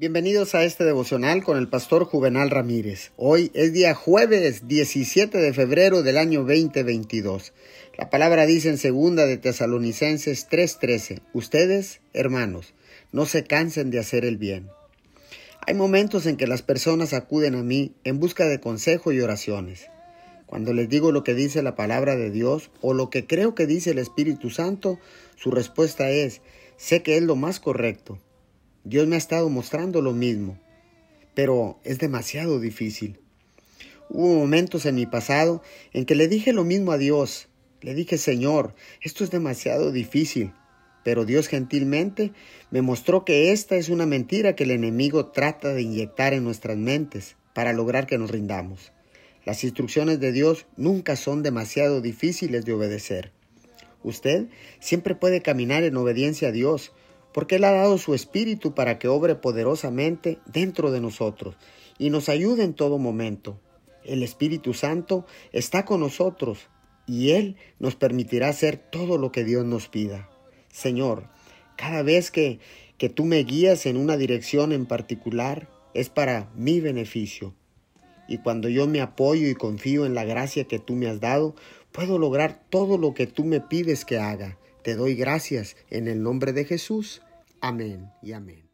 Bienvenidos a este devocional con el pastor Juvenal Ramírez. Hoy es día jueves 17 de febrero del año 2022. La palabra dice en segunda de Tesalonicenses 3:13, ustedes, hermanos, no se cansen de hacer el bien. Hay momentos en que las personas acuden a mí en busca de consejo y oraciones. Cuando les digo lo que dice la palabra de Dios o lo que creo que dice el Espíritu Santo, su respuesta es, sé que es lo más correcto Dios me ha estado mostrando lo mismo, pero es demasiado difícil. Hubo momentos en mi pasado en que le dije lo mismo a Dios. Le dije, Señor, esto es demasiado difícil. Pero Dios gentilmente me mostró que esta es una mentira que el enemigo trata de inyectar en nuestras mentes para lograr que nos rindamos. Las instrucciones de Dios nunca son demasiado difíciles de obedecer. Usted siempre puede caminar en obediencia a Dios, porque Él ha dado su Espíritu para que obre poderosamente dentro de nosotros y nos ayude en todo momento. El Espíritu Santo está con nosotros y Él nos permitirá hacer todo lo que Dios nos pida. Señor, cada vez que, que tú me guías en una dirección en particular, es para mi beneficio. Y cuando yo me apoyo y confío en la gracia que tú me has dado, puedo lograr todo lo que tú me pides que haga. Te doy gracias en el nombre de Jesús. Amén y amén.